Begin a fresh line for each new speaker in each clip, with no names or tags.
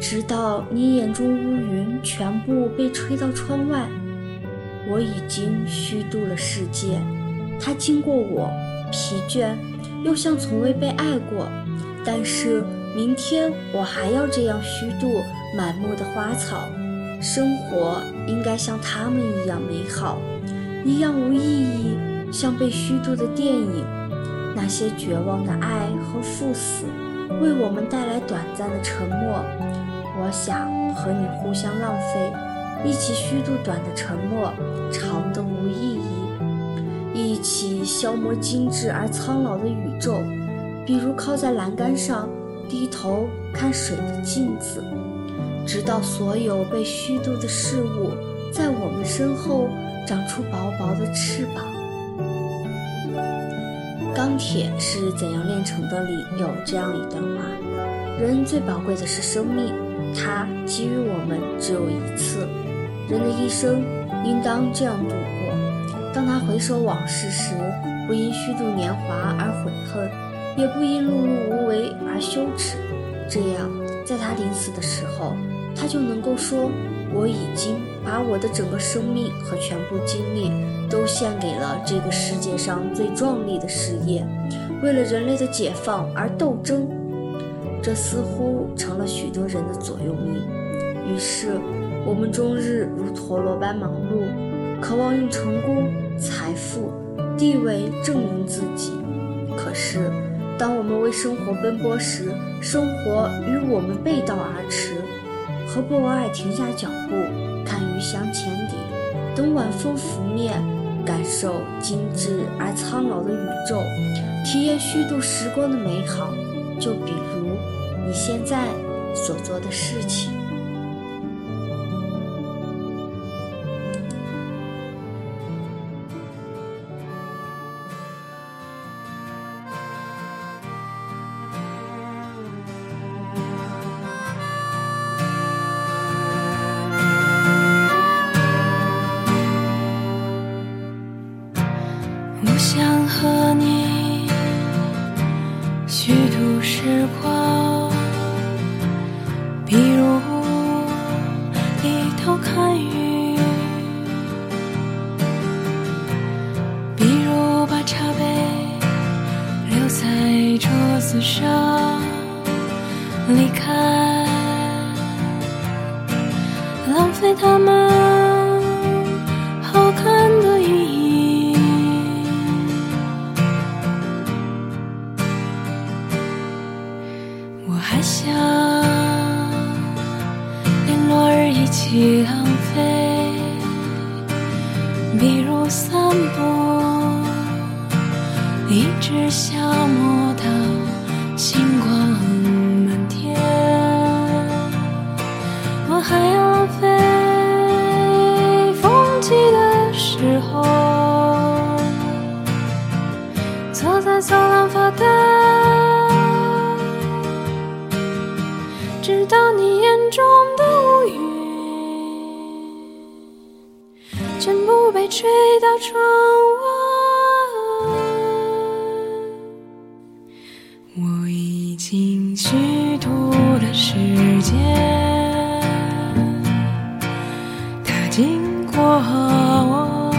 直到你眼中乌云全部被吹到窗外。我已经虚度了世界，它经过我，疲倦，又像从未被爱过。但是明天我还要这样虚度满目的花草。生活应该像他们一样美好，一样无意义，像被虚度的电影。那些绝望的爱和赴死，为我们带来短暂的沉默。我想和你互相浪费，一起虚度短的沉默，长的无意义，一起消磨精致而苍老的宇宙。比如靠在栏杆上，低头看水的镜子。直到所有被虚度的事物在我们身后长出薄薄的翅膀。《钢铁是怎样炼成的》里有这样一段话：人最宝贵的是生命，它给予我们只有一次。人的一生应当这样度过：当他回首往事时，不因虚度年华而悔恨，也不因碌碌无为而羞耻。这样，在他临死的时候。他就能够说：“我已经把我的整个生命和全部精力都献给了这个世界上最壮丽的事业，为了人类的解放而斗争。”这似乎成了许多人的座右铭。于是，我们终日如陀螺般忙碌，渴望用成功、财富、地位证明自己。可是，当我们为生活奔波时，生活与我们背道而驰。何不偶尔停下脚步，看鱼翔浅底，等晚风拂面，感受精致而苍老的宇宙，体验虚度时光的美好？就比如你现在所做的事情。
自杀，离开，浪费他们中的乌云全部被吹到窗外。我已经虚度了时间，它经过我，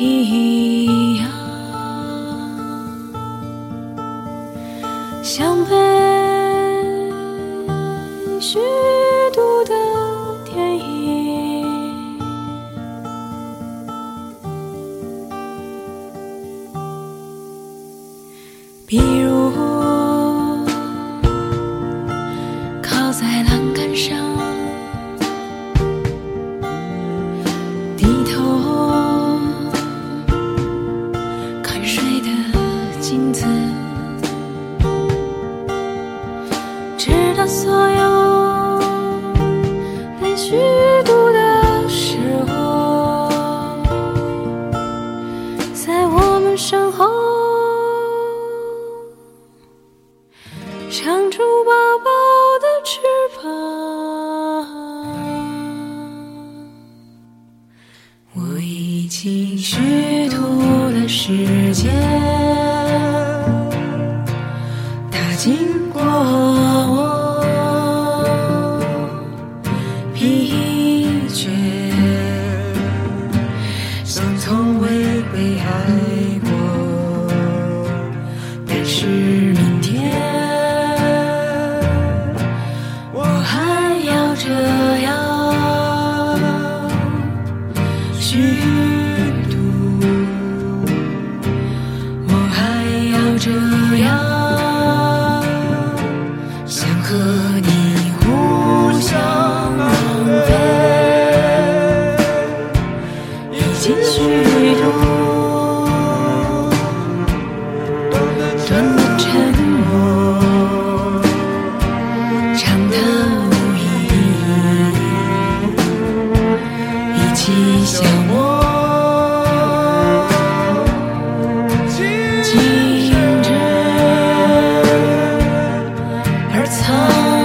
一样。像被虚度的电影比如把所有被虚度的时候，在我们身后长出宝宝的翅膀，我已经虚度了时间。变得沉默长大无疑一起而沧